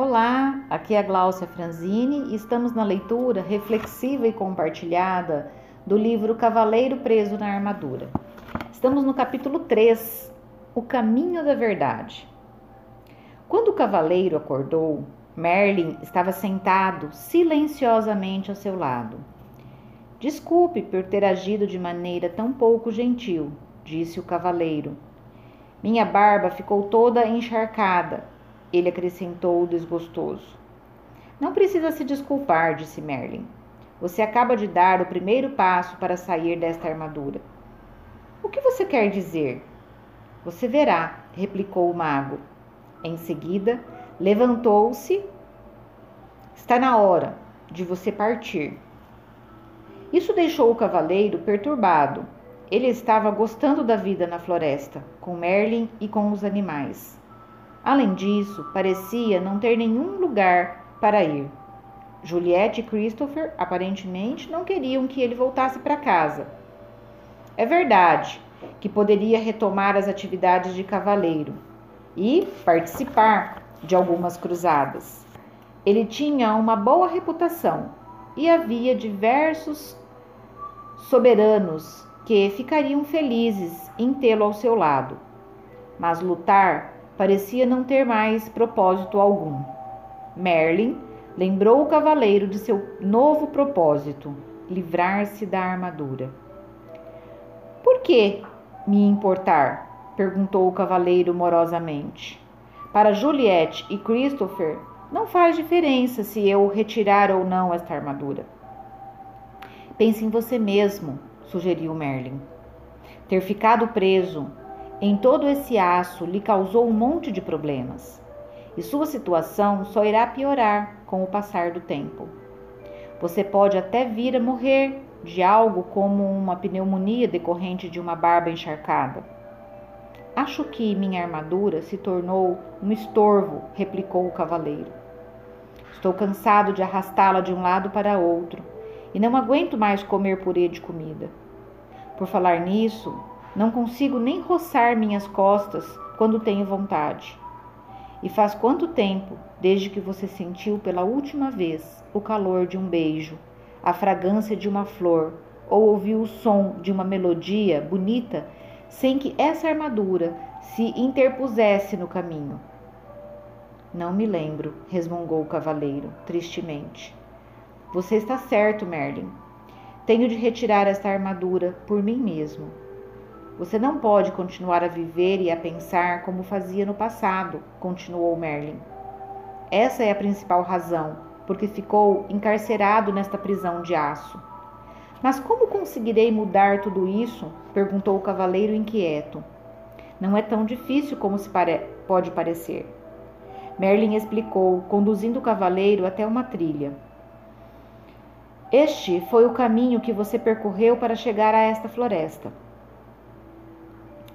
Olá, aqui é a Gláucia Franzini e estamos na leitura reflexiva e compartilhada do livro Cavaleiro Preso na Armadura. Estamos no capítulo 3, O Caminho da Verdade. Quando o cavaleiro acordou, Merlin estava sentado silenciosamente ao seu lado. Desculpe por ter agido de maneira tão pouco gentil, disse o cavaleiro. Minha barba ficou toda encharcada ele acrescentou desgostoso. Não precisa se desculpar, disse Merlin. Você acaba de dar o primeiro passo para sair desta armadura. O que você quer dizer? Você verá, replicou o mago. Em seguida, levantou-se. Está na hora de você partir. Isso deixou o cavaleiro perturbado. Ele estava gostando da vida na floresta, com Merlin e com os animais. Além disso, parecia não ter nenhum lugar para ir. Juliette e Christopher aparentemente não queriam que ele voltasse para casa. É verdade que poderia retomar as atividades de cavaleiro e participar de algumas cruzadas. Ele tinha uma boa reputação e havia diversos soberanos que ficariam felizes em tê-lo ao seu lado. Mas lutar parecia não ter mais propósito algum. Merlin lembrou o cavaleiro de seu novo propósito: livrar-se da armadura. Por que me importar? perguntou o cavaleiro morosamente. Para Juliette e Christopher, não faz diferença se eu retirar ou não esta armadura. Pense em você mesmo, sugeriu Merlin. Ter ficado preso em todo esse aço lhe causou um monte de problemas, e sua situação só irá piorar com o passar do tempo. Você pode até vir a morrer de algo como uma pneumonia decorrente de uma barba encharcada. Acho que minha armadura se tornou um estorvo, replicou o cavaleiro. Estou cansado de arrastá-la de um lado para outro e não aguento mais comer purê de comida. Por falar nisso, não consigo nem roçar minhas costas quando tenho vontade. E faz quanto tempo desde que você sentiu pela última vez o calor de um beijo, a fragrância de uma flor ou ouviu o som de uma melodia bonita sem que essa armadura se interpusesse no caminho? Não me lembro, resmungou o cavaleiro, tristemente. Você está certo, Merlin. Tenho de retirar esta armadura por mim mesmo. Você não pode continuar a viver e a pensar como fazia no passado, continuou Merlin. Essa é a principal razão, porque ficou encarcerado nesta prisão de aço. Mas como conseguirei mudar tudo isso? perguntou o cavaleiro inquieto. Não é tão difícil como se pare pode parecer. Merlin explicou, conduzindo o cavaleiro até uma trilha. Este foi o caminho que você percorreu para chegar a esta floresta.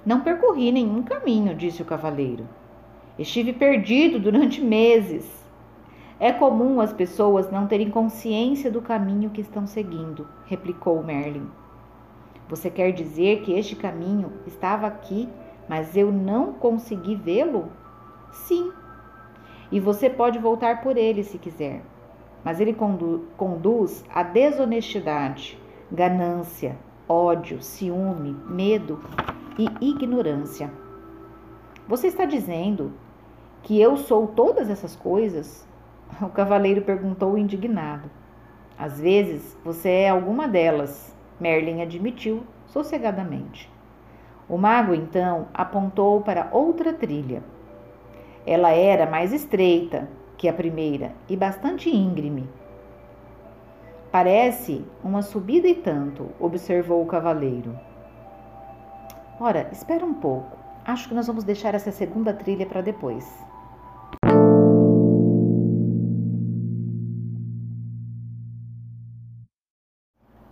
Não percorri nenhum caminho, disse o cavaleiro. Estive perdido durante meses. É comum as pessoas não terem consciência do caminho que estão seguindo, replicou Merlin. Você quer dizer que este caminho estava aqui, mas eu não consegui vê-lo? Sim. E você pode voltar por ele se quiser. Mas ele condu conduz à desonestidade, ganância, ódio, ciúme, medo e ignorância. Você está dizendo que eu sou todas essas coisas? O cavaleiro perguntou indignado. Às vezes você é alguma delas, Merlin admitiu sossegadamente. O mago então apontou para outra trilha. Ela era mais estreita que a primeira e bastante íngreme. Parece uma subida e tanto, observou o cavaleiro. Ora, espera um pouco. Acho que nós vamos deixar essa segunda trilha para depois.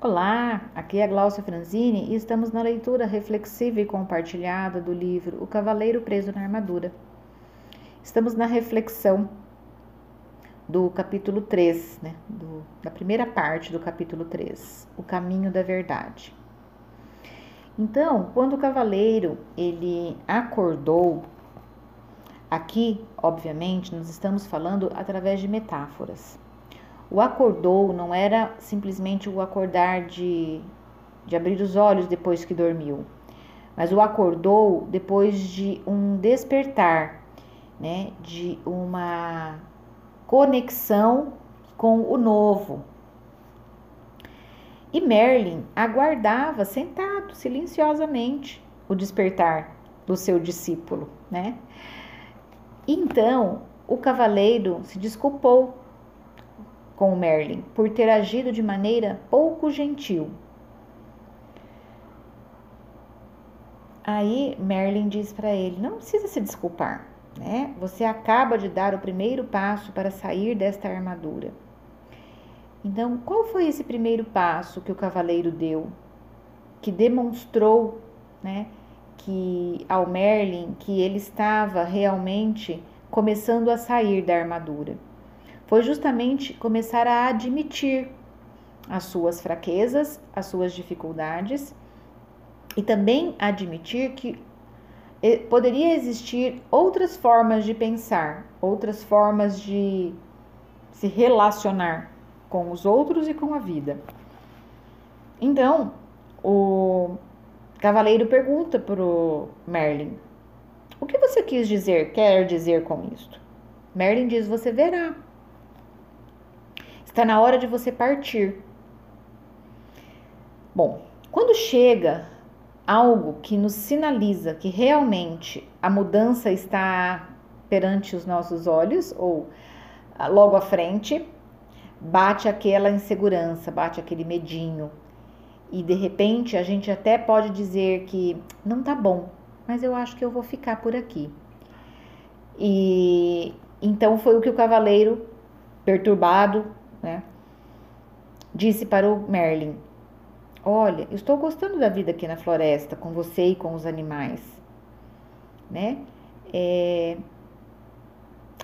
Olá, aqui é a Glaucia Franzini e estamos na leitura reflexiva e compartilhada do livro O Cavaleiro Preso na Armadura. Estamos na reflexão do capítulo 3, né, do, da primeira parte do capítulo 3, O Caminho da Verdade. Então, quando o cavaleiro ele acordou, Aqui, obviamente, nós estamos falando através de metáforas. O acordou não era simplesmente o acordar de, de abrir os olhos depois que dormiu, mas o acordou depois de um despertar, né, de uma conexão com o novo. E Merlin aguardava sentado silenciosamente o despertar do seu discípulo, né? Então, o cavaleiro se desculpou com Merlin por ter agido de maneira pouco gentil. Aí Merlin diz para ele: não precisa se desculpar, né? Você acaba de dar o primeiro passo para sair desta armadura. Então, qual foi esse primeiro passo que o cavaleiro deu, que demonstrou, né, que ao Merlin que ele estava realmente começando a sair da armadura? Foi justamente começar a admitir as suas fraquezas, as suas dificuldades e também admitir que poderia existir outras formas de pensar, outras formas de se relacionar com os outros e com a vida. Então, o cavaleiro pergunta para o Merlin: O que você quis dizer, quer dizer com isto? Merlin diz: Você verá. Está na hora de você partir. Bom, quando chega algo que nos sinaliza que realmente a mudança está perante os nossos olhos ou ah, logo à frente, bate aquela insegurança, bate aquele medinho. E de repente a gente até pode dizer que não tá bom, mas eu acho que eu vou ficar por aqui. E então foi o que o cavaleiro, perturbado, né, disse para o Merlin: Olha, estou gostando da vida aqui na floresta, com você e com os animais, né? É,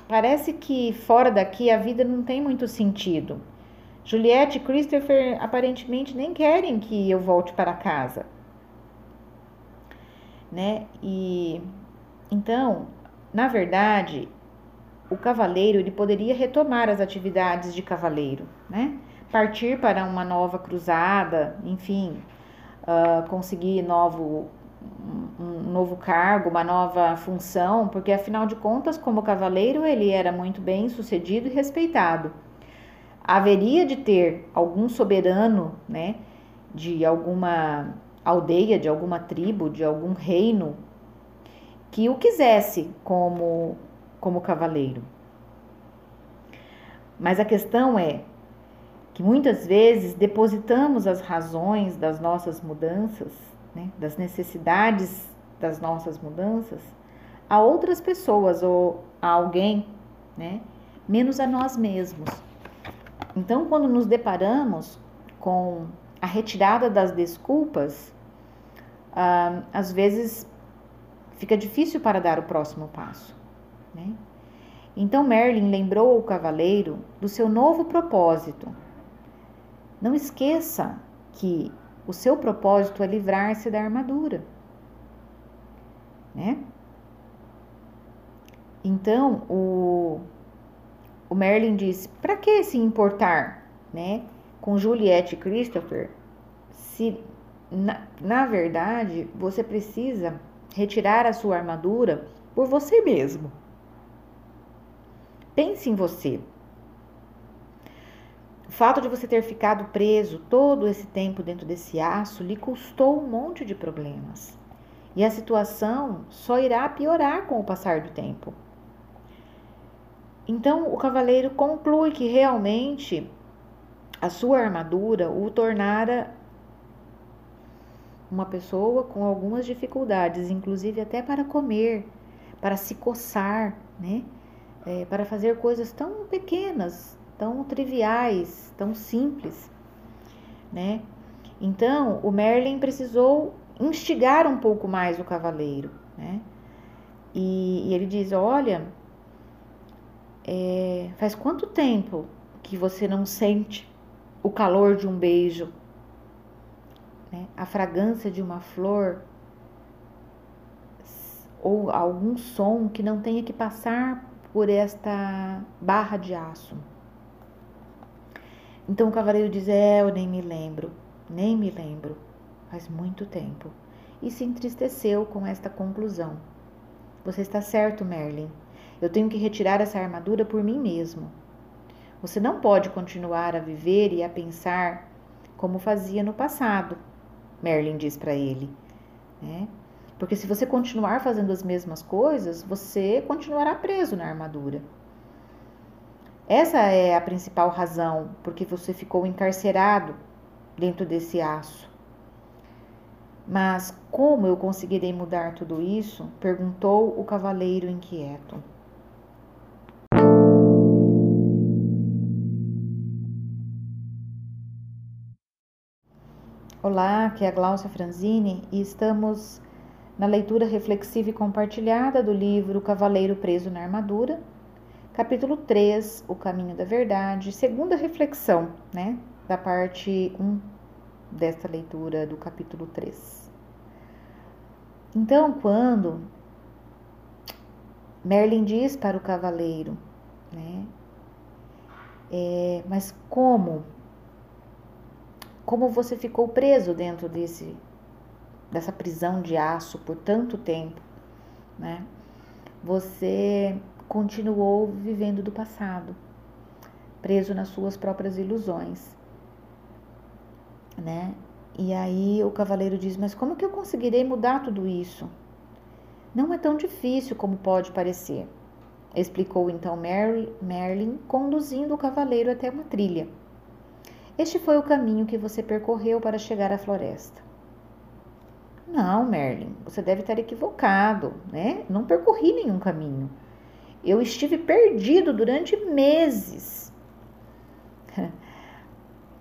Parece que fora daqui a vida não tem muito sentido. Juliette e Christopher aparentemente nem querem que eu volte para casa. Né? E então, na verdade, o cavaleiro ele poderia retomar as atividades de cavaleiro, né? Partir para uma nova cruzada, enfim, uh, conseguir novo um novo cargo, uma nova função, porque afinal de contas, como cavaleiro, ele era muito bem sucedido e respeitado. Haveria de ter algum soberano, né, de alguma aldeia, de alguma tribo, de algum reino que o quisesse como como cavaleiro. Mas a questão é que muitas vezes depositamos as razões das nossas mudanças né, das necessidades das nossas mudanças a outras pessoas ou a alguém, né, menos a nós mesmos. Então, quando nos deparamos com a retirada das desculpas, ah, às vezes fica difícil para dar o próximo passo. Né? Então, Merlin lembrou o cavaleiro do seu novo propósito. Não esqueça que o seu propósito é livrar-se da armadura. Né? Então, o, o Merlin diz: para que se importar né, com Juliette e Christopher se, na, na verdade, você precisa retirar a sua armadura por você mesmo? Pense em você. O fato de você ter ficado preso todo esse tempo dentro desse aço lhe custou um monte de problemas. E a situação só irá piorar com o passar do tempo. Então, o cavaleiro conclui que realmente a sua armadura o tornara uma pessoa com algumas dificuldades, inclusive até para comer, para se coçar, né? É, para fazer coisas tão pequenas, tão triviais, tão simples, né? Então, o Merlin precisou instigar um pouco mais o cavaleiro, né? E, e ele diz: Olha, é, faz quanto tempo que você não sente o calor de um beijo, né? a fragrância de uma flor, ou algum som que não tenha que passar por esta barra de aço. Então o cavaleiro diz: É, eu nem me lembro, nem me lembro, faz muito tempo. E se entristeceu com esta conclusão. Você está certo, Merlin. Eu tenho que retirar essa armadura por mim mesmo. Você não pode continuar a viver e a pensar como fazia no passado, Merlin diz para ele. Né? Porque se você continuar fazendo as mesmas coisas, você continuará preso na armadura. Essa é a principal razão porque você ficou encarcerado dentro desse aço. Mas como eu conseguirei mudar tudo isso? perguntou o cavaleiro inquieto. Olá, aqui é a Glaucia Franzini e estamos na leitura reflexiva e compartilhada do livro Cavaleiro Preso na Armadura, capítulo 3, O Caminho da Verdade, segunda reflexão, né, da parte 1 desta leitura do capítulo 3. Então, quando Merlin diz para o cavaleiro, né, é, mas como como você ficou preso dentro desse dessa prisão de aço por tanto tempo, né? Você continuou vivendo do passado, preso nas suas próprias ilusões, né? E aí o cavaleiro diz: Mas como que eu conseguirei mudar tudo isso? Não é tão difícil como pode parecer, explicou então Merlin, conduzindo o cavaleiro até uma trilha. Este foi o caminho que você percorreu para chegar à floresta. Não, Merlin, você deve estar equivocado, né? Não percorri nenhum caminho. Eu estive perdido durante meses.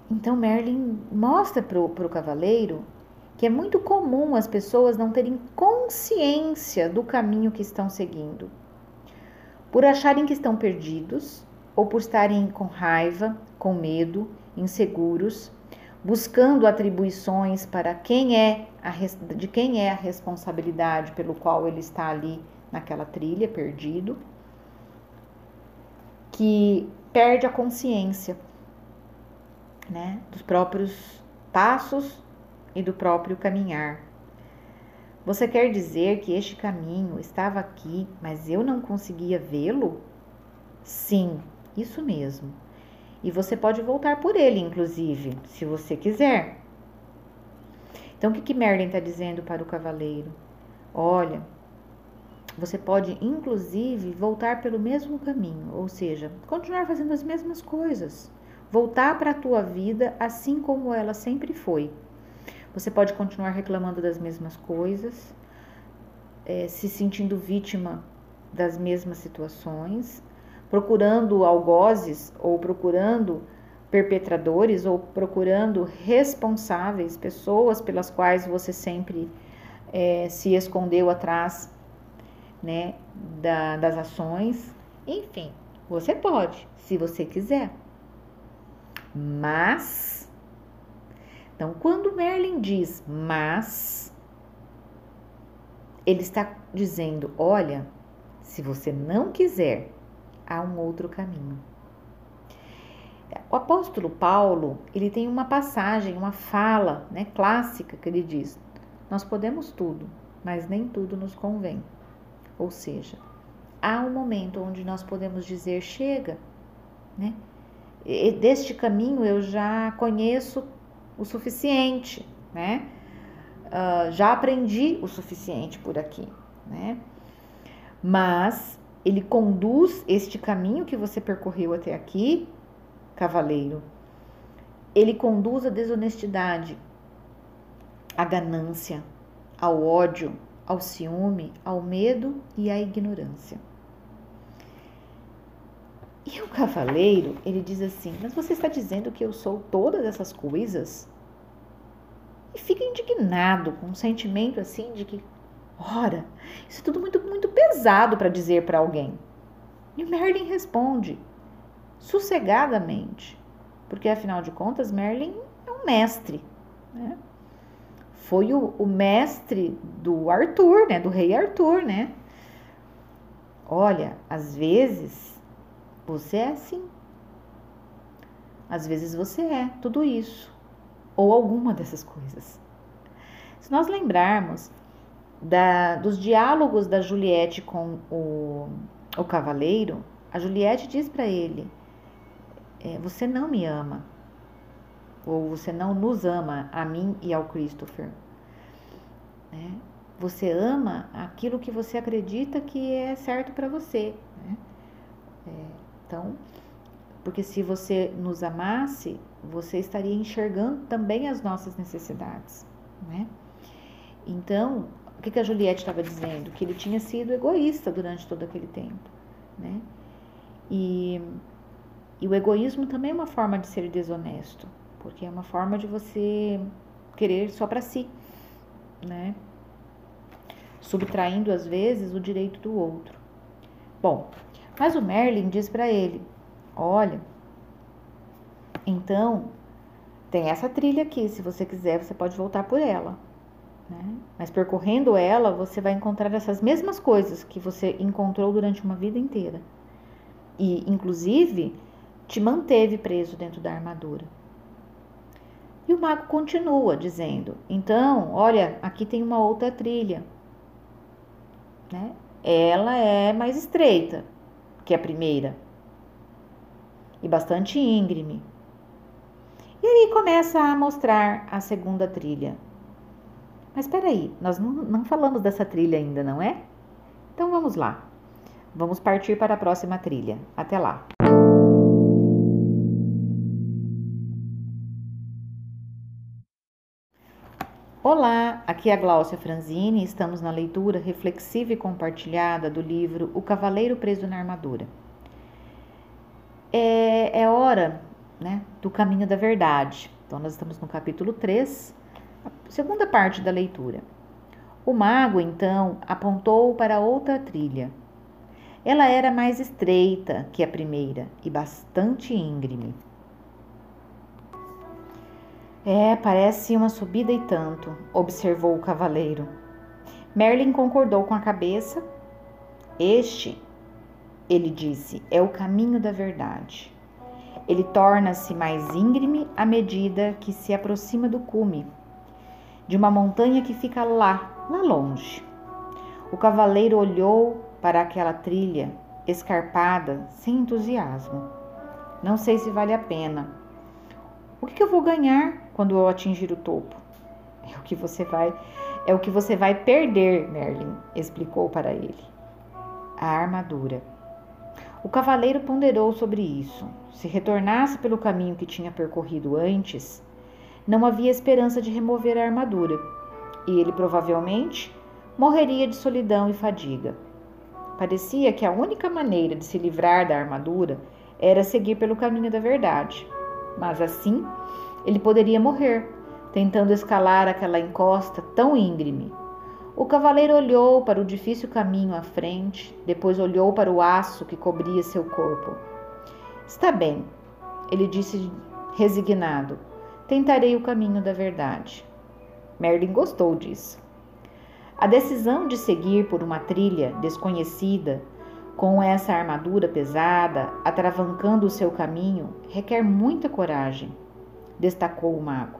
Então Merlin mostra para o cavaleiro que é muito comum as pessoas não terem consciência do caminho que estão seguindo. Por acharem que estão perdidos, ou por estarem com raiva, com medo inseguros, buscando atribuições para quem é a, de quem é a responsabilidade pelo qual ele está ali naquela trilha, perdido, que perde a consciência né, dos próprios passos e do próprio caminhar. Você quer dizer que este caminho estava aqui, mas eu não conseguia vê-lo? Sim, isso mesmo. E você pode voltar por ele, inclusive, se você quiser. Então, o que, que Merlin está dizendo para o cavaleiro? Olha, você pode, inclusive, voltar pelo mesmo caminho, ou seja, continuar fazendo as mesmas coisas. Voltar para a tua vida assim como ela sempre foi. Você pode continuar reclamando das mesmas coisas, é, se sentindo vítima das mesmas situações, procurando algozes ou procurando perpetradores ou procurando responsáveis, pessoas pelas quais você sempre é, se escondeu atrás né, da, das ações. Enfim, você pode, se você quiser. Mas, então, quando Merlin diz mas, ele está dizendo: olha, se você não quiser há um outro caminho. O apóstolo Paulo, ele tem uma passagem, uma fala, né, clássica que ele diz: Nós podemos tudo, mas nem tudo nos convém. Ou seja, há um momento onde nós podemos dizer chega, né? E deste caminho eu já conheço o suficiente, né? Uh, já aprendi o suficiente por aqui, né? Mas ele conduz este caminho que você percorreu até aqui, cavaleiro. Ele conduz a desonestidade, a ganância, ao ódio, ao ciúme, ao medo e à ignorância. E o cavaleiro, ele diz assim: Mas você está dizendo que eu sou todas essas coisas? E fica indignado, com um sentimento assim de que Ora, isso é tudo muito, muito pesado para dizer para alguém. E Merlin responde, sossegadamente, porque afinal de contas, Merlin é um mestre. Né? Foi o, o mestre do Arthur, né? Do rei Arthur, né? Olha, às vezes você é assim. Às vezes você é tudo isso, ou alguma dessas coisas. Se nós lembrarmos da, dos diálogos da Juliette com o, o cavaleiro, a Juliette diz para ele: é, Você não me ama, ou você não nos ama, a mim e ao Christopher. Né? Você ama aquilo que você acredita que é certo para você. Né? É, então, porque se você nos amasse, você estaria enxergando também as nossas necessidades, né? Então, o que, que a Juliette estava dizendo? Que ele tinha sido egoísta durante todo aquele tempo, né? E, e o egoísmo também é uma forma de ser desonesto, porque é uma forma de você querer só para si, né? Subtraindo às vezes o direito do outro. Bom, mas o Merlin diz para ele: Olha, então tem essa trilha aqui. Se você quiser, você pode voltar por ela. Né? Mas percorrendo ela, você vai encontrar essas mesmas coisas que você encontrou durante uma vida inteira. E, inclusive, te manteve preso dentro da armadura. E o mago continua dizendo: Então, olha, aqui tem uma outra trilha. Né? Ela é mais estreita que a primeira e bastante íngreme. E aí começa a mostrar a segunda trilha. Mas espera aí, nós não, não falamos dessa trilha ainda, não é? Então vamos lá. Vamos partir para a próxima trilha. Até lá. Olá, aqui é a Gláucia Franzini e estamos na leitura reflexiva e compartilhada do livro O Cavaleiro Preso na Armadura é, é hora né, do caminho da verdade. Então, nós estamos no capítulo 3, a segunda parte da leitura. O mago, então, apontou para outra trilha. Ela era mais estreita que a primeira e bastante íngreme. É, parece uma subida e tanto, observou o cavaleiro. Merlin concordou com a cabeça. Este ele disse, é o caminho da verdade. Ele torna-se mais íngreme à medida que se aproxima do cume, de uma montanha que fica lá, lá longe. O cavaleiro olhou para aquela trilha escarpada sem entusiasmo. Não sei se vale a pena. O que eu vou ganhar quando eu atingir o topo? É o que você vai, é o que você vai perder, Merlin explicou para ele. A armadura. O cavaleiro ponderou sobre isso. Se retornasse pelo caminho que tinha percorrido antes, não havia esperança de remover a armadura, e ele provavelmente morreria de solidão e fadiga. Parecia que a única maneira de se livrar da armadura era seguir pelo caminho da verdade. Mas assim, ele poderia morrer, tentando escalar aquela encosta tão íngreme o cavaleiro olhou para o difícil caminho à frente, depois olhou para o aço que cobria seu corpo. Está bem, ele disse resignado. Tentarei o caminho da verdade. Merlin gostou disso. A decisão de seguir por uma trilha desconhecida, com essa armadura pesada, atravancando o seu caminho, requer muita coragem, destacou o mago.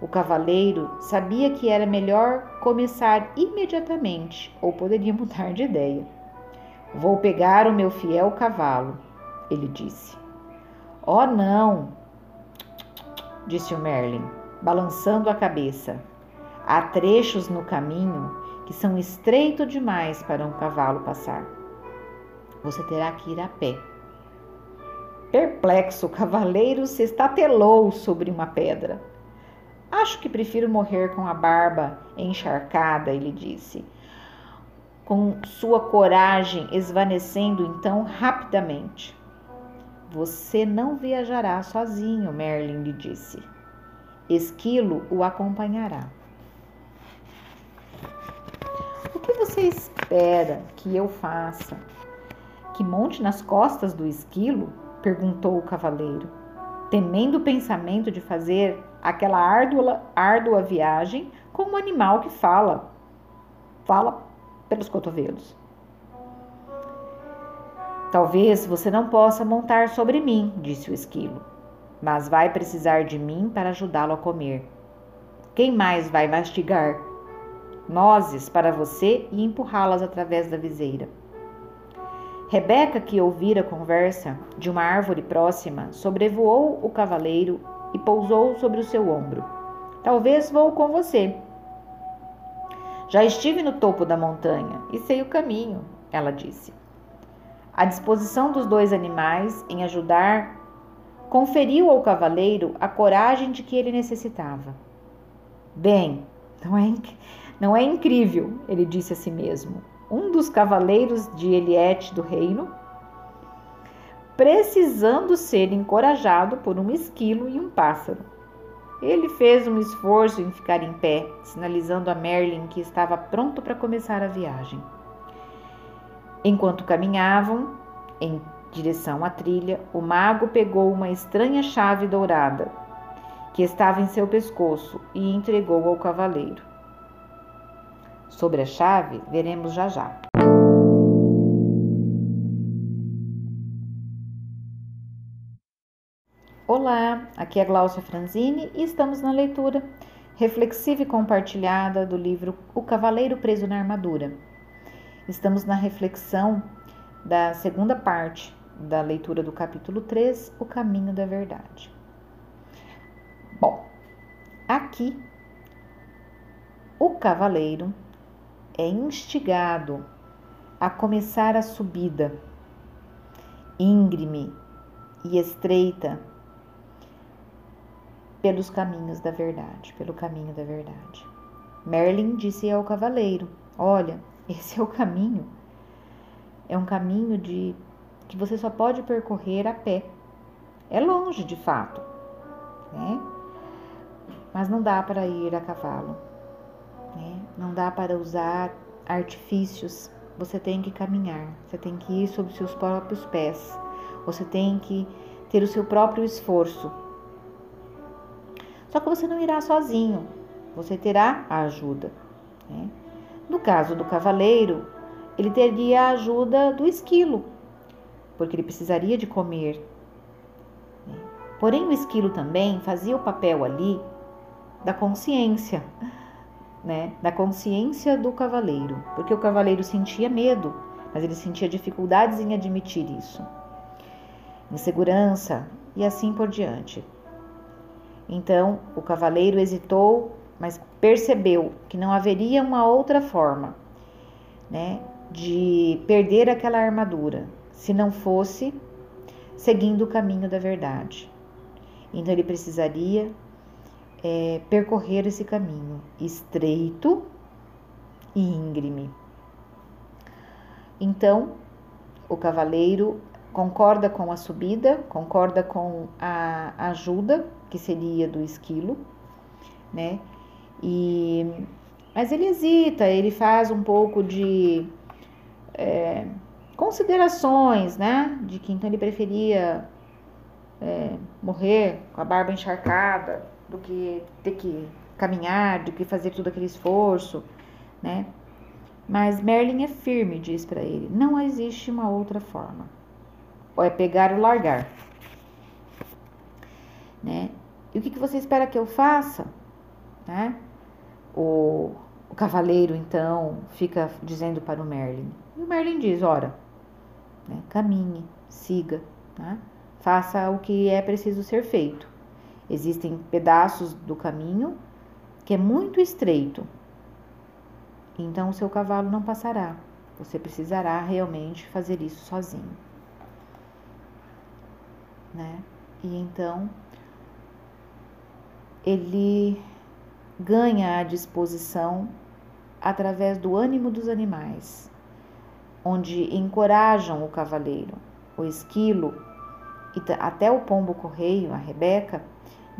O cavaleiro sabia que era melhor começar imediatamente ou poderia mudar de ideia. Vou pegar o meu fiel cavalo, ele disse. Oh, não, disse o Merlin, balançando a cabeça. Há trechos no caminho que são estreitos demais para um cavalo passar. Você terá que ir a pé. Perplexo, o cavaleiro se estatelou sobre uma pedra. Acho que prefiro morrer com a barba encharcada, ele disse, com sua coragem esvanecendo então rapidamente. Você não viajará sozinho, Merlin lhe disse. Esquilo o acompanhará. O que você espera que eu faça? Que monte nas costas do esquilo? Perguntou o cavaleiro, temendo o pensamento de fazer aquela árdua, árdua viagem com um animal que fala, fala pelos cotovelos. Talvez você não possa montar sobre mim, disse o esquilo, mas vai precisar de mim para ajudá-lo a comer. Quem mais vai mastigar nozes para você e empurrá-las através da viseira? Rebeca, que ouvira a conversa de uma árvore próxima, sobrevoou o cavaleiro e pousou sobre o seu ombro. Talvez vou com você. Já estive no topo da montanha e sei o caminho, ela disse. A disposição dos dois animais em ajudar conferiu ao cavaleiro a coragem de que ele necessitava. Bem, não é, não é incrível, ele disse a si mesmo um dos cavaleiros de Eliette do reino, precisando ser encorajado por um esquilo e um pássaro. Ele fez um esforço em ficar em pé, sinalizando a Merlin que estava pronto para começar a viagem. Enquanto caminhavam em direção à trilha, o mago pegou uma estranha chave dourada que estava em seu pescoço e entregou ao cavaleiro. Sobre a chave, veremos já já. Olá, aqui é Glaucia Franzini e estamos na leitura reflexiva e compartilhada do livro O Cavaleiro Preso na Armadura. Estamos na reflexão da segunda parte da leitura do capítulo 3, O Caminho da Verdade. Bom, aqui o cavaleiro é instigado a começar a subida íngreme e estreita pelos caminhos da verdade, pelo caminho da verdade. Merlin disse ao cavaleiro: Olha, esse é o caminho. É um caminho de que você só pode percorrer a pé. É longe, de fato, né? Mas não dá para ir a cavalo. Né? Não dá para usar artifícios. Você tem que caminhar, você tem que ir sobre seus próprios pés, você tem que ter o seu próprio esforço. Só que você não irá sozinho, você terá a ajuda. Né? No caso do cavaleiro, ele teria a ajuda do esquilo, porque ele precisaria de comer. Né? Porém, o esquilo também fazia o papel ali da consciência né, da consciência do cavaleiro, porque o cavaleiro sentia medo, mas ele sentia dificuldades em admitir isso, insegurança e assim por diante. Então o cavaleiro hesitou, mas percebeu que não haveria uma outra forma, né, de perder aquela armadura, se não fosse seguindo o caminho da verdade. Então ele precisaria é, percorrer esse caminho estreito e íngreme. Então, o cavaleiro concorda com a subida, concorda com a ajuda, que seria do esquilo, né? E, mas ele hesita, ele faz um pouco de é, considerações, né? De que então ele preferia é, morrer com a barba encharcada, do que ter que caminhar, do que fazer todo aquele esforço, né? Mas Merlin é firme, diz para ele: não existe uma outra forma. Ou é pegar ou largar. Né? E o que, que você espera que eu faça? Né? O, o cavaleiro, então, fica dizendo para o Merlin. E o Merlin diz: ora, né? caminhe, siga, né? faça o que é preciso ser feito. Existem pedaços do caminho que é muito estreito. Então o seu cavalo não passará. Você precisará realmente fazer isso sozinho. Né? E então ele ganha a disposição através do ânimo dos animais, onde encorajam o cavaleiro, o esquilo e até o pombo correio, a Rebeca,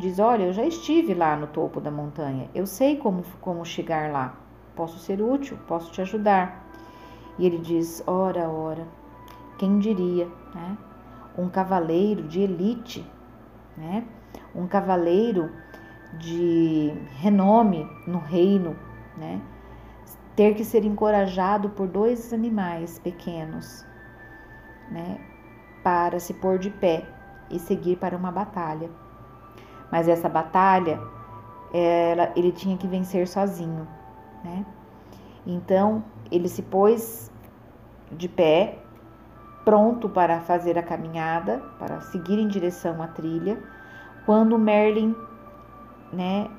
Diz: Olha, eu já estive lá no topo da montanha, eu sei como, como chegar lá, posso ser útil, posso te ajudar. E ele diz: Ora, ora, quem diria, né? Um cavaleiro de elite, né? Um cavaleiro de renome no reino, né? ter que ser encorajado por dois animais pequenos, né? para se pôr de pé e seguir para uma batalha. Mas essa batalha, ela, ele tinha que vencer sozinho, né? Então ele se pôs de pé, pronto para fazer a caminhada, para seguir em direção à trilha, quando Merlin, né,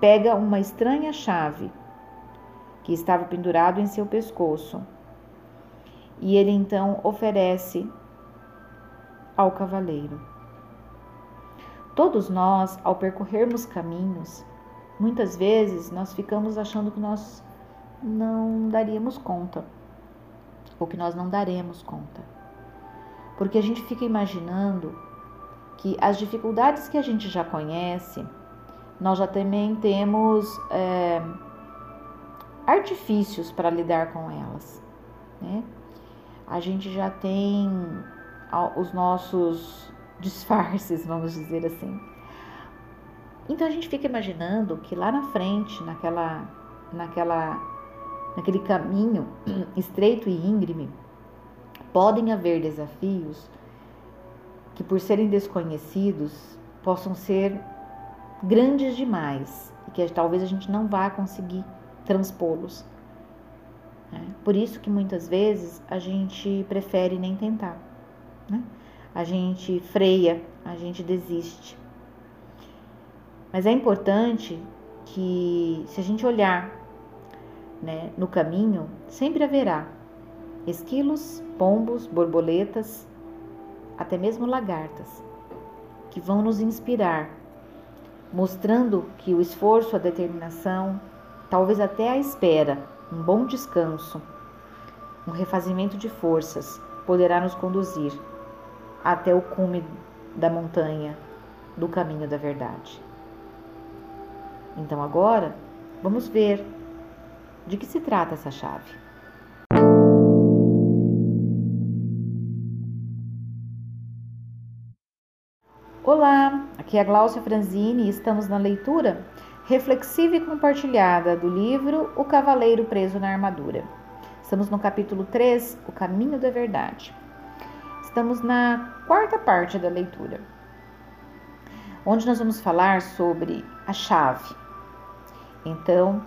pega uma estranha chave que estava pendurado em seu pescoço. E ele então oferece ao cavaleiro. Todos nós, ao percorrermos caminhos, muitas vezes nós ficamos achando que nós não daríamos conta, ou que nós não daremos conta. Porque a gente fica imaginando que as dificuldades que a gente já conhece, nós já também temos é, artifícios para lidar com elas. Né? A gente já tem os nossos disfarces, vamos dizer assim. Então a gente fica imaginando que lá na frente, naquela, naquela, naquele caminho estreito e íngreme, podem haver desafios que, por serem desconhecidos, possam ser grandes demais e que talvez a gente não vá conseguir transpô-los. Né? Por isso que muitas vezes a gente prefere nem tentar. Né? A gente freia, a gente desiste. Mas é importante que, se a gente olhar né, no caminho, sempre haverá esquilos, pombos, borboletas, até mesmo lagartas, que vão nos inspirar, mostrando que o esforço, a determinação, talvez até a espera, um bom descanso, um refazimento de forças poderá nos conduzir até o cume da montanha do caminho da verdade. Então agora vamos ver de que se trata essa chave. Olá, aqui é a Gláucia Franzini e estamos na leitura reflexiva e compartilhada do livro O Cavaleiro Preso na Armadura. Estamos no capítulo 3, O Caminho da Verdade. Estamos na quarta parte da leitura, onde nós vamos falar sobre a chave. Então,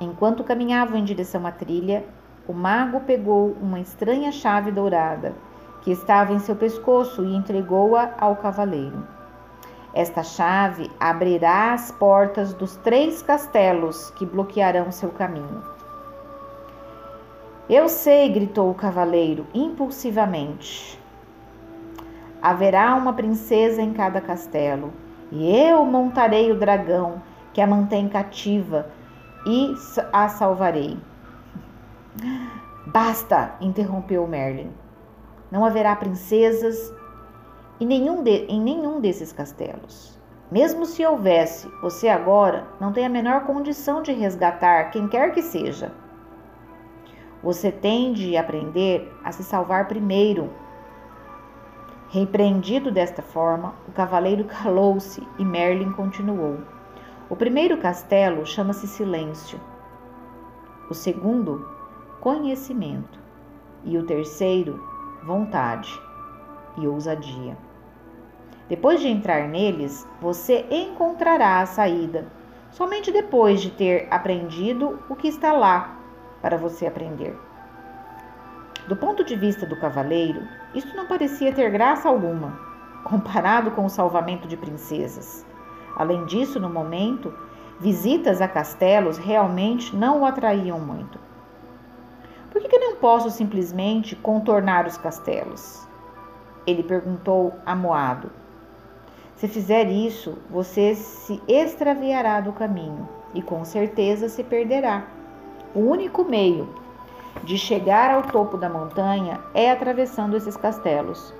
enquanto caminhavam em direção à trilha, o mago pegou uma estranha chave dourada que estava em seu pescoço e entregou-a ao cavaleiro. Esta chave abrirá as portas dos três castelos que bloquearão seu caminho. Eu sei, gritou o cavaleiro impulsivamente. Haverá uma princesa em cada castelo, e eu montarei o dragão que a mantém cativa e a salvarei. Basta, interrompeu Merlin. Não haverá princesas em nenhum, de, em nenhum desses castelos. Mesmo se houvesse, você agora não tem a menor condição de resgatar quem quer que seja. Você tem de aprender a se salvar primeiro Repreendido desta forma, o cavaleiro calou-se e Merlin continuou. O primeiro castelo chama-se Silêncio, o segundo, Conhecimento, e o terceiro, Vontade e Ousadia. Depois de entrar neles, você encontrará a saída, somente depois de ter aprendido o que está lá para você aprender. Do ponto de vista do cavaleiro, isto não parecia ter graça alguma, comparado com o salvamento de princesas. Além disso, no momento, visitas a castelos realmente não o atraíam muito. Por que, que não posso simplesmente contornar os castelos? Ele perguntou amoado. Se fizer isso, você se extraviará do caminho e com certeza se perderá. O único meio de chegar ao topo da montanha é atravessando esses castelos.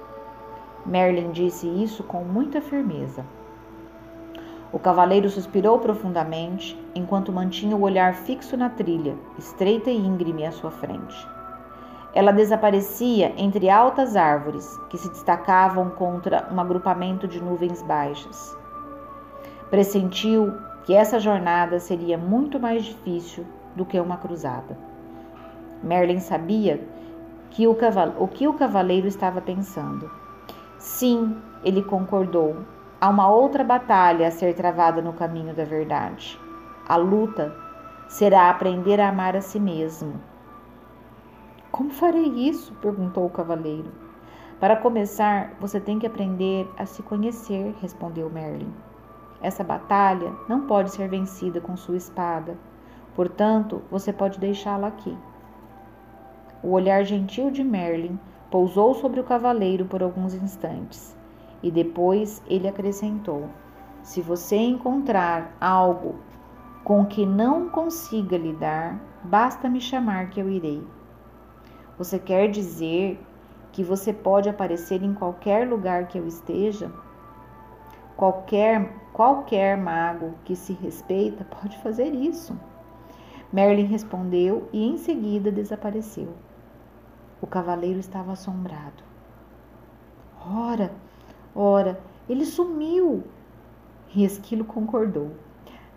Merlin disse isso com muita firmeza. O cavaleiro suspirou profundamente enquanto mantinha o olhar fixo na trilha, estreita e íngreme à sua frente. Ela desaparecia entre altas árvores que se destacavam contra um agrupamento de nuvens baixas. Pressentiu que essa jornada seria muito mais difícil do que uma cruzada. Merlin sabia que o, o que o cavaleiro estava pensando. Sim, ele concordou. Há uma outra batalha a ser travada no caminho da verdade. A luta será aprender a amar a si mesmo. Como farei isso? perguntou o cavaleiro. Para começar, você tem que aprender a se conhecer, respondeu Merlin. Essa batalha não pode ser vencida com sua espada, portanto, você pode deixá-la aqui. O olhar gentil de Merlin pousou sobre o cavaleiro por alguns instantes e depois ele acrescentou: Se você encontrar algo com que não consiga lidar, basta me chamar que eu irei. Você quer dizer que você pode aparecer em qualquer lugar que eu esteja? Qualquer qualquer mago que se respeita pode fazer isso. Merlin respondeu e em seguida desapareceu. O cavaleiro estava assombrado. Ora, ora, ele sumiu. E Esquilo concordou.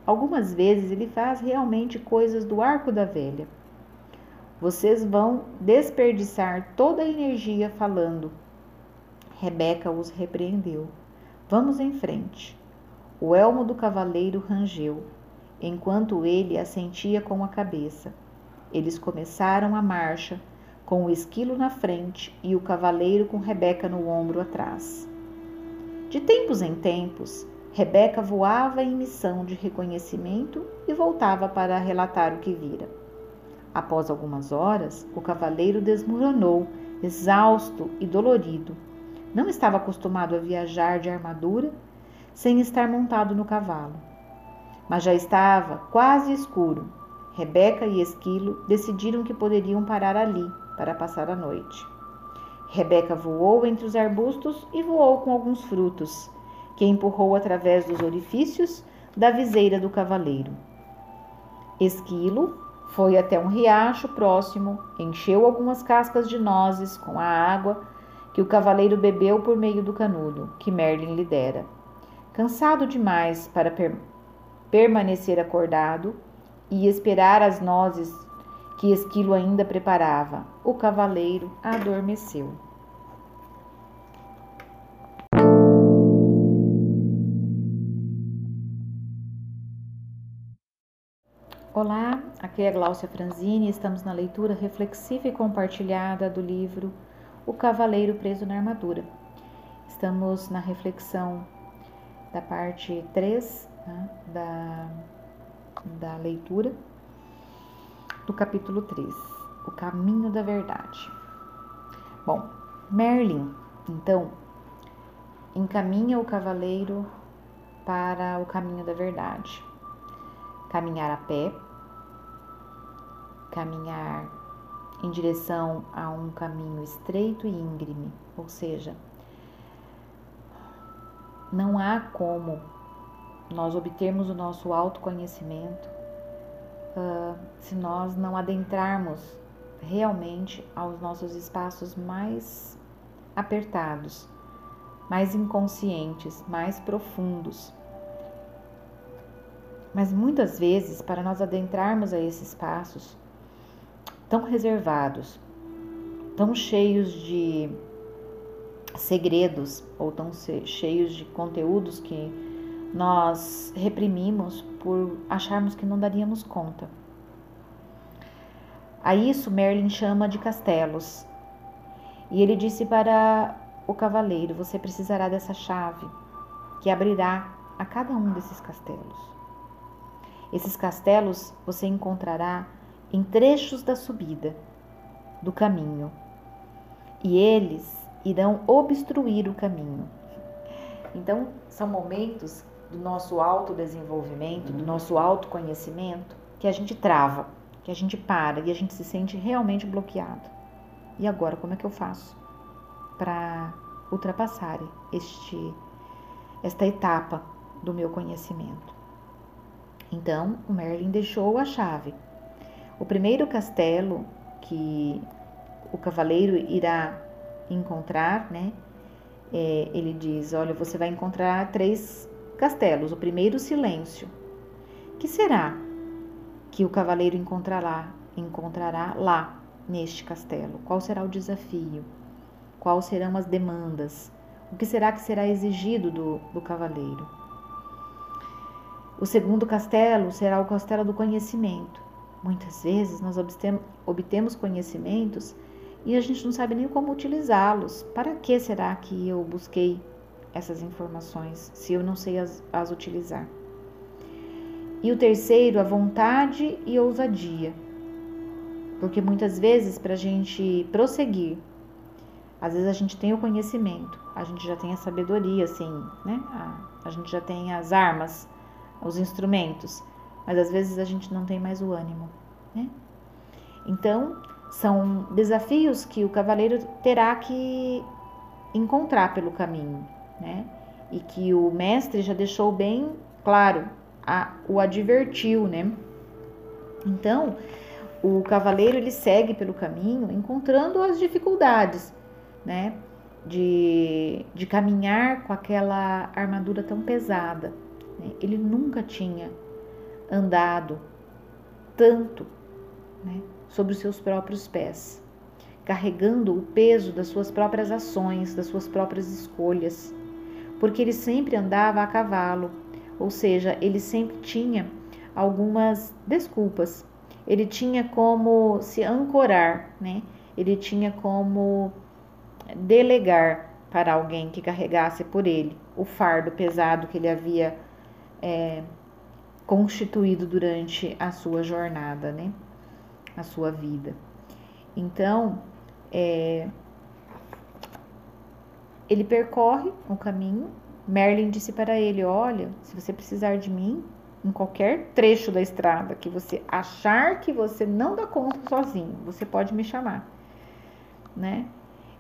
Algumas vezes ele faz realmente coisas do arco da velha. Vocês vão desperdiçar toda a energia falando. Rebeca os repreendeu. Vamos em frente. O elmo do cavaleiro rangeu, enquanto ele assentia com a cabeça. Eles começaram a marcha com o esquilo na frente e o cavaleiro com Rebeca no ombro atrás. De tempos em tempos, Rebeca voava em missão de reconhecimento e voltava para relatar o que vira. Após algumas horas, o cavaleiro desmoronou, exausto e dolorido. Não estava acostumado a viajar de armadura sem estar montado no cavalo. Mas já estava quase escuro. Rebeca e Esquilo decidiram que poderiam parar ali para passar a noite. Rebeca voou entre os arbustos e voou com alguns frutos, que empurrou através dos orifícios da viseira do cavaleiro. Esquilo foi até um riacho próximo, encheu algumas cascas de nozes com a água que o cavaleiro bebeu por meio do canudo que Merlin lhe dera. Cansado demais para per permanecer acordado e esperar as nozes que Esquilo ainda preparava. O cavaleiro adormeceu. Olá, aqui é Gláucia Franzini. Estamos na leitura reflexiva e compartilhada do livro O Cavaleiro Preso na Armadura. Estamos na reflexão da parte 3 né, da, da leitura do capítulo 3, O Caminho da Verdade. Bom, Merlin, então, encaminha o cavaleiro para o caminho da verdade. Caminhar a pé, caminhar em direção a um caminho estreito e íngreme, ou seja, não há como nós obtermos o nosso autoconhecimento uh, se nós não adentrarmos realmente aos nossos espaços mais apertados, mais inconscientes, mais profundos. Mas muitas vezes, para nós adentrarmos a esses espaços tão reservados, tão cheios de segredos ou tão cheios de conteúdos que nós reprimimos por acharmos que não daríamos conta. A isso Merlin chama de castelos. E ele disse para o cavaleiro: Você precisará dessa chave que abrirá a cada um desses castelos. Esses castelos você encontrará em trechos da subida do caminho, e eles irão obstruir o caminho. Então, são momentos do nosso autodesenvolvimento, do nosso autoconhecimento, que a gente trava, que a gente para e a gente se sente realmente bloqueado. E agora, como é que eu faço para ultrapassar este, esta etapa do meu conhecimento? Então, o Merlin deixou a chave. O primeiro castelo que o cavaleiro irá encontrar, né? É, ele diz: Olha, você vai encontrar três castelos. O primeiro, silêncio. que será que o cavaleiro encontrará, encontrará lá neste castelo? Qual será o desafio? Quais serão as demandas? O que será que será exigido do, do cavaleiro? O segundo castelo será o castelo do conhecimento. Muitas vezes nós obtemos conhecimentos e a gente não sabe nem como utilizá-los. Para que será que eu busquei essas informações se eu não sei as, as utilizar? E o terceiro, a vontade e ousadia. Porque muitas vezes, para a gente prosseguir, às vezes a gente tem o conhecimento, a gente já tem a sabedoria, assim, né? A, a gente já tem as armas, os instrumentos, mas às vezes a gente não tem mais o ânimo, né? Então, são desafios que o cavaleiro terá que encontrar pelo caminho, né? E que o mestre já deixou bem claro a, o advertiu, né? Então, o cavaleiro ele segue pelo caminho encontrando as dificuldades, né? De, de caminhar com aquela armadura tão pesada. Né? Ele nunca tinha andado tanto né? sobre os seus próprios pés, carregando o peso das suas próprias ações, das suas próprias escolhas, porque ele sempre andava a cavalo ou seja, ele sempre tinha algumas desculpas. Ele tinha como se ancorar, né? Ele tinha como delegar para alguém que carregasse por ele o fardo pesado que ele havia é, constituído durante a sua jornada, né? A sua vida. Então, é, ele percorre o caminho Merlin disse para ele: Olha, se você precisar de mim, em qualquer trecho da estrada que você achar que você não dá conta sozinho, você pode me chamar, né?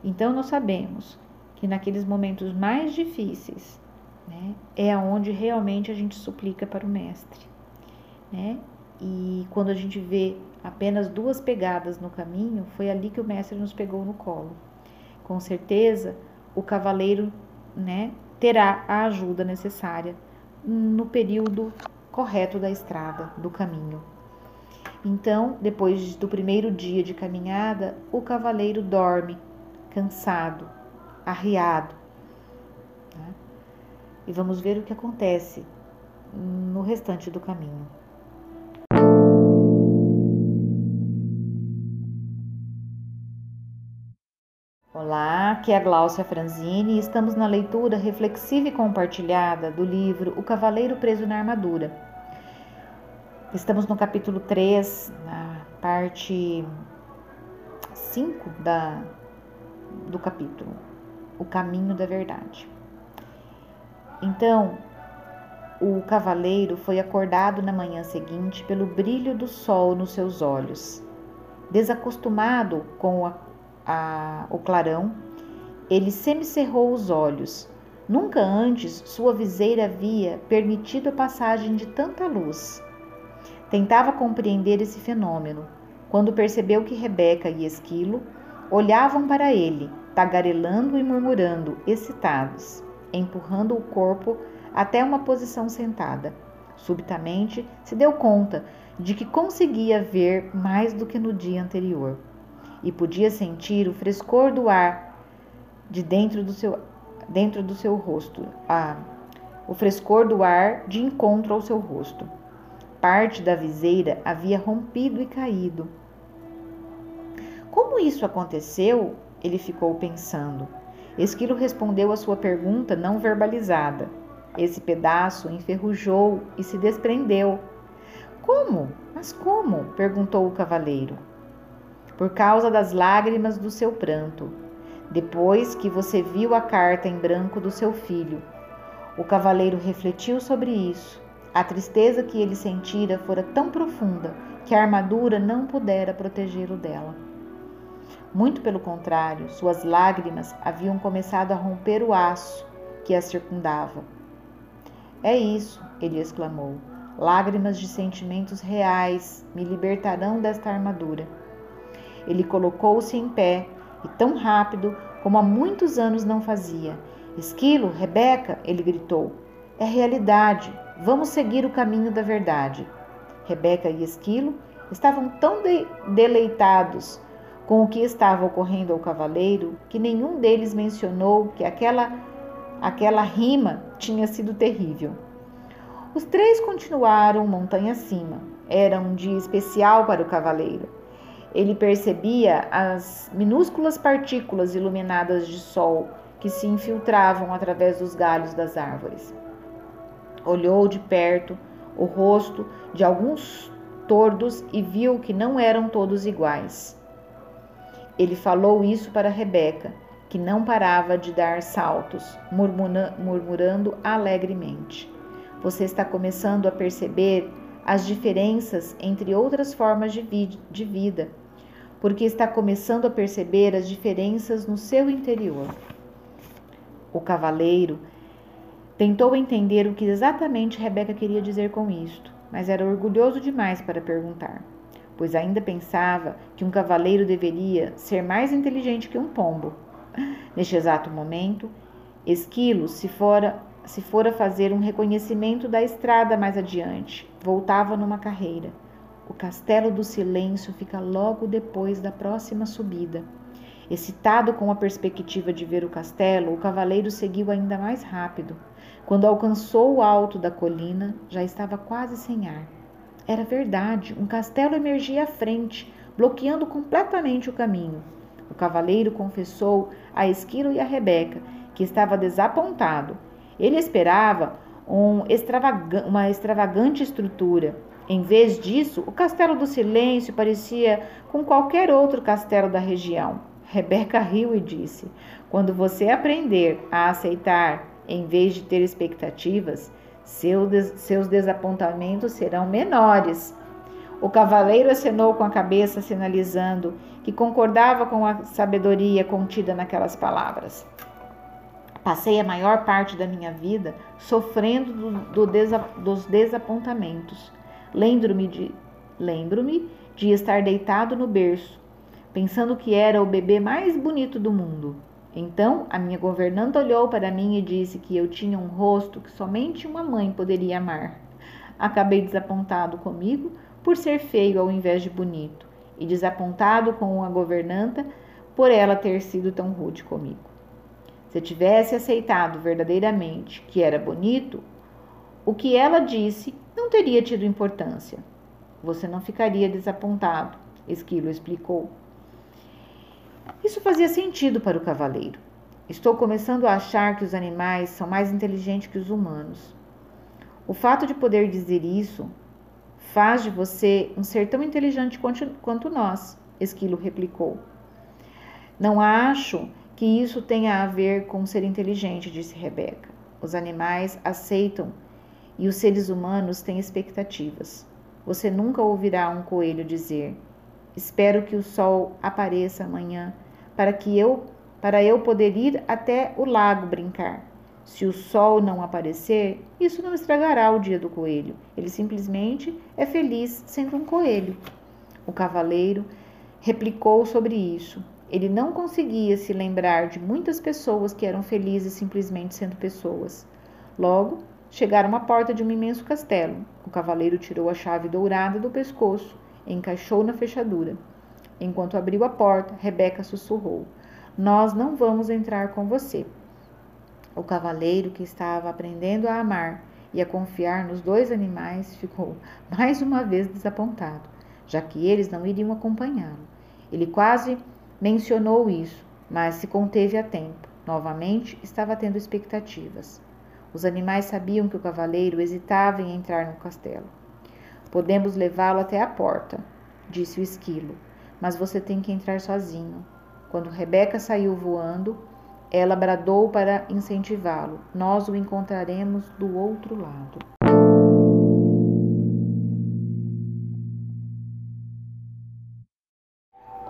Então nós sabemos que naqueles momentos mais difíceis, né, é aonde realmente a gente suplica para o mestre, né? E quando a gente vê apenas duas pegadas no caminho, foi ali que o mestre nos pegou no colo. Com certeza, o cavaleiro, né, terá a ajuda necessária no período correto da estrada, do caminho. Então, depois do primeiro dia de caminhada, o cavaleiro dorme, cansado, arriado. Né? E vamos ver o que acontece no restante do caminho. Aqui é a Gláucia Franzini e estamos na leitura reflexiva e compartilhada do livro O Cavaleiro Preso na Armadura. Estamos no capítulo 3, na parte 5 da, do capítulo, O Caminho da Verdade. Então, o cavaleiro foi acordado na manhã seguinte pelo brilho do sol nos seus olhos. Desacostumado com a a, o clarão, ele semicerrou os olhos. Nunca antes sua viseira havia permitido a passagem de tanta luz. Tentava compreender esse fenômeno, quando percebeu que Rebeca e Esquilo olhavam para ele, tagarelando e murmurando, excitados, empurrando o corpo até uma posição sentada. Subitamente se deu conta de que conseguia ver mais do que no dia anterior e podia sentir o frescor do ar de dentro do seu, dentro do seu rosto, ah, o frescor do ar de encontro ao seu rosto. Parte da viseira havia rompido e caído. Como isso aconteceu? Ele ficou pensando. Esquilo respondeu à sua pergunta não verbalizada. Esse pedaço enferrujou e se desprendeu. Como? Mas como? perguntou o cavaleiro por causa das lágrimas do seu pranto, depois que você viu a carta em branco do seu filho. O cavaleiro refletiu sobre isso. A tristeza que ele sentira fora tão profunda que a armadura não pudera protegê-lo dela. Muito pelo contrário, suas lágrimas haviam começado a romper o aço que a circundava. É isso, ele exclamou. Lágrimas de sentimentos reais me libertarão desta armadura. Ele colocou-se em pé e tão rápido como há muitos anos não fazia. Esquilo, Rebeca, ele gritou. É realidade. Vamos seguir o caminho da verdade. Rebeca e Esquilo estavam tão de deleitados com o que estava ocorrendo ao cavaleiro que nenhum deles mencionou que aquela, aquela rima tinha sido terrível. Os três continuaram montanha acima. Era um dia especial para o cavaleiro. Ele percebia as minúsculas partículas iluminadas de sol que se infiltravam através dos galhos das árvores. Olhou de perto o rosto de alguns tordos e viu que não eram todos iguais. Ele falou isso para Rebeca, que não parava de dar saltos, murmurando alegremente. Você está começando a perceber as diferenças entre outras formas de, vi de vida, porque está começando a perceber as diferenças no seu interior. O cavaleiro tentou entender o que exatamente Rebeca queria dizer com isto, mas era orgulhoso demais para perguntar, pois ainda pensava que um cavaleiro deveria ser mais inteligente que um pombo. Neste exato momento, Esquilo se fora se fora fazer um reconhecimento da estrada mais adiante. Voltava numa carreira. O castelo do silêncio fica logo depois da próxima subida. Excitado com a perspectiva de ver o castelo, o cavaleiro seguiu ainda mais rápido. Quando alcançou o alto da colina, já estava quase sem ar. Era verdade, um castelo emergia à frente, bloqueando completamente o caminho. O cavaleiro confessou a Esquilo e a Rebeca que estava desapontado ele esperava um uma extravagante estrutura. Em vez disso, o Castelo do Silêncio parecia com qualquer outro castelo da região. Rebeca riu e disse: Quando você aprender a aceitar em vez de ter expectativas, seu des seus desapontamentos serão menores. O cavaleiro acenou com a cabeça, sinalizando que concordava com a sabedoria contida naquelas palavras. Passei a maior parte da minha vida sofrendo do, do desa, dos desapontamentos. Lembro-me de, lembro-me de estar deitado no berço, pensando que era o bebê mais bonito do mundo. Então a minha governanta olhou para mim e disse que eu tinha um rosto que somente uma mãe poderia amar. Acabei desapontado comigo por ser feio ao invés de bonito, e desapontado com a governanta por ela ter sido tão rude comigo. Se tivesse aceitado verdadeiramente que era bonito, o que ela disse não teria tido importância. Você não ficaria desapontado, Esquilo explicou. Isso fazia sentido para o cavaleiro. Estou começando a achar que os animais são mais inteligentes que os humanos. O fato de poder dizer isso faz de você um ser tão inteligente quanto nós, Esquilo replicou. Não acho que isso tenha a ver com ser inteligente, disse Rebeca. Os animais aceitam e os seres humanos têm expectativas. Você nunca ouvirá um coelho dizer: "Espero que o sol apareça amanhã para que eu para eu poder ir até o lago brincar". Se o sol não aparecer, isso não estragará o dia do coelho. Ele simplesmente é feliz sendo um coelho. O cavaleiro replicou sobre isso. Ele não conseguia se lembrar de muitas pessoas que eram felizes simplesmente sendo pessoas. Logo, chegaram à porta de um imenso castelo. O cavaleiro tirou a chave dourada do pescoço encaixou na fechadura. Enquanto abriu a porta, Rebeca sussurrou: Nós não vamos entrar com você. O cavaleiro, que estava aprendendo a amar e a confiar nos dois animais, ficou mais uma vez desapontado, já que eles não iriam acompanhá-lo. Ele quase mencionou isso, mas se conteve a tempo. Novamente, estava tendo expectativas. Os animais sabiam que o cavaleiro hesitava em entrar no castelo. Podemos levá-lo até a porta, disse o esquilo, mas você tem que entrar sozinho. Quando Rebeca saiu voando, ela bradou para incentivá-lo. Nós o encontraremos do outro lado.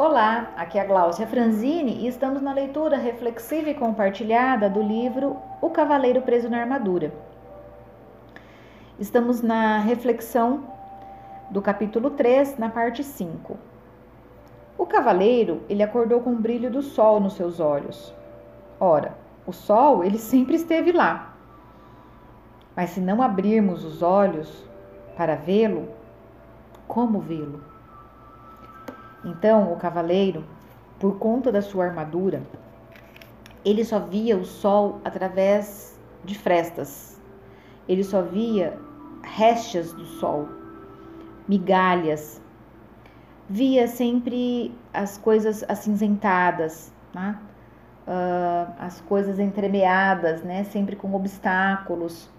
Olá, aqui é a Gláucia Franzini e estamos na leitura reflexiva e compartilhada do livro O Cavaleiro Preso na Armadura. Estamos na reflexão do capítulo 3, na parte 5. O cavaleiro, ele acordou com o brilho do sol nos seus olhos. Ora, o sol, ele sempre esteve lá. Mas se não abrirmos os olhos para vê-lo, como vê-lo? Então, o cavaleiro, por conta da sua armadura, ele só via o sol através de frestas. Ele só via restas do sol, migalhas. Via sempre as coisas acinzentadas, né? uh, as coisas entremeadas, né? Sempre com obstáculos,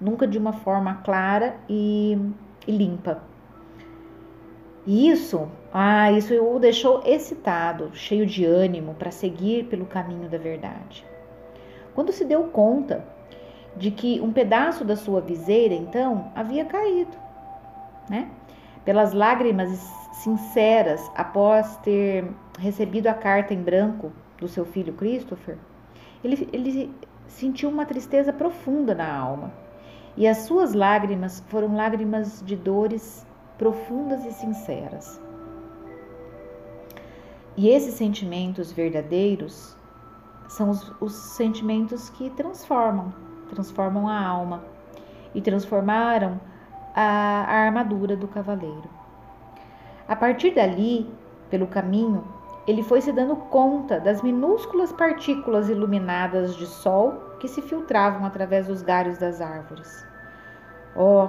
nunca de uma forma clara e, e limpa. E isso, ah, isso o deixou excitado, cheio de ânimo para seguir pelo caminho da verdade. Quando se deu conta de que um pedaço da sua viseira, então, havia caído, né? Pelas lágrimas sinceras após ter recebido a carta em branco do seu filho Christopher, ele, ele sentiu uma tristeza profunda na alma. E as suas lágrimas foram lágrimas de dores profundas e sinceras. E esses sentimentos verdadeiros são os, os sentimentos que transformam, transformam a alma e transformaram a, a armadura do cavaleiro. A partir dali, pelo caminho, ele foi se dando conta das minúsculas partículas iluminadas de sol que se filtravam através dos galhos das árvores. Oh,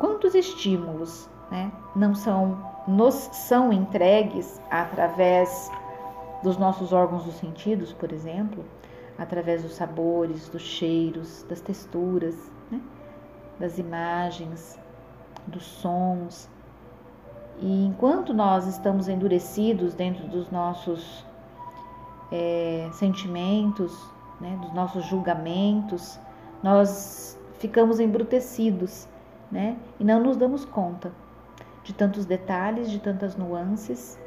quantos estímulos né, não são nos são entregues através dos nossos órgãos dos sentidos, por exemplo, através dos sabores, dos cheiros, das texturas, né, das imagens, dos sons, e enquanto nós estamos endurecidos dentro dos nossos é, sentimentos, né, dos nossos julgamentos, nós ficamos embrutecidos, né, e não nos damos conta de tantos detalhes, de tantas nuances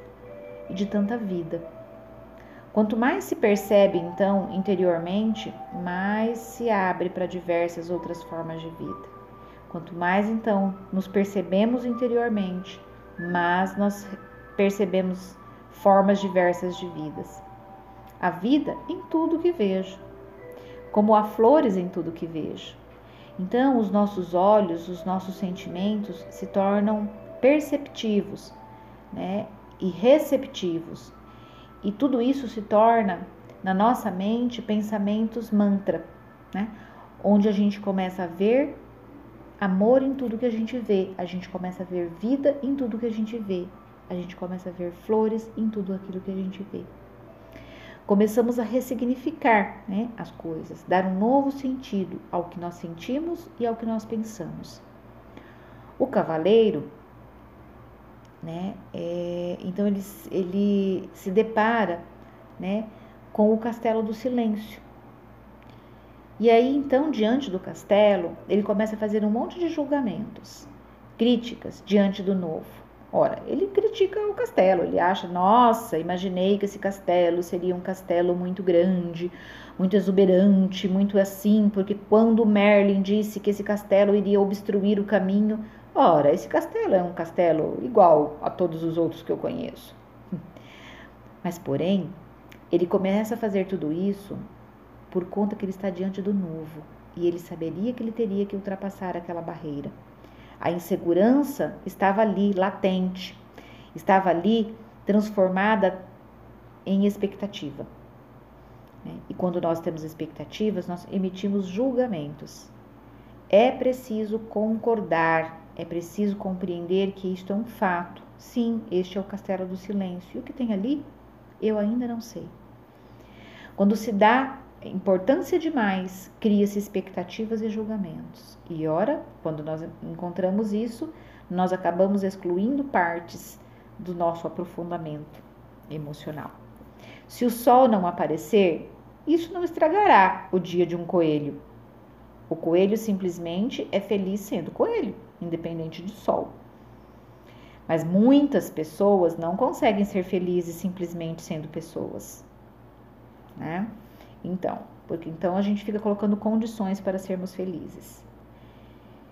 e de tanta vida. Quanto mais se percebe, então, interiormente, mais se abre para diversas outras formas de vida. Quanto mais, então, nos percebemos interiormente, mas nós percebemos formas diversas de vidas. A vida em tudo que vejo, como há flores em tudo que vejo. Então, os nossos olhos, os nossos sentimentos se tornam perceptivos né, e receptivos. E tudo isso se torna, na nossa mente, pensamentos mantra, né, onde a gente começa a ver amor em tudo que a gente vê, a gente começa a ver vida em tudo que a gente vê, a gente começa a ver flores em tudo aquilo que a gente vê. Começamos a ressignificar né, as coisas, dar um novo sentido ao que nós sentimos e ao que nós pensamos. O cavaleiro, né, é, então ele, ele se depara né, com o castelo do silêncio. E aí, então, diante do castelo, ele começa a fazer um monte de julgamentos, críticas diante do novo. Ora, ele critica o castelo, ele acha, nossa, imaginei que esse castelo seria um castelo muito grande, muito exuberante, muito assim, porque quando Merlin disse que esse castelo iria obstruir o caminho, ora, esse castelo é um castelo igual a todos os outros que eu conheço. Mas, porém, ele começa a fazer tudo isso por conta que ele está diante do novo e ele saberia que ele teria que ultrapassar aquela barreira. A insegurança estava ali, latente, estava ali transformada em expectativa. Né? E quando nós temos expectativas, nós emitimos julgamentos. É preciso concordar, é preciso compreender que isto é um fato. Sim, este é o castelo do silêncio. E o que tem ali, eu ainda não sei. Quando se dá importância demais, cria-se expectativas e julgamentos. E ora, quando nós encontramos isso, nós acabamos excluindo partes do nosso aprofundamento emocional. Se o sol não aparecer, isso não estragará o dia de um coelho. O coelho simplesmente é feliz sendo coelho, independente do sol. Mas muitas pessoas não conseguem ser felizes simplesmente sendo pessoas. Né? Então, porque então a gente fica colocando condições para sermos felizes.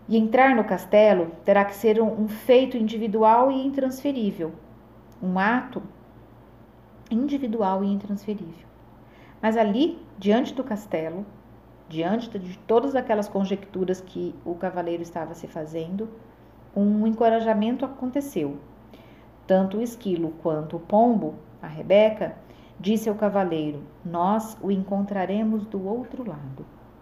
E entrar no castelo terá que ser um, feito individual e intransferível, um ato individual e intransferível. Mas ali, diante do castelo, Diante de todas aquelas conjecturas que o cavaleiro estava se fazendo, um encorajamento aconteceu. Tanto o esquilo quanto o pombo, a Rebeca, disse ao cavaleiro: Nós o encontraremos do outro lado.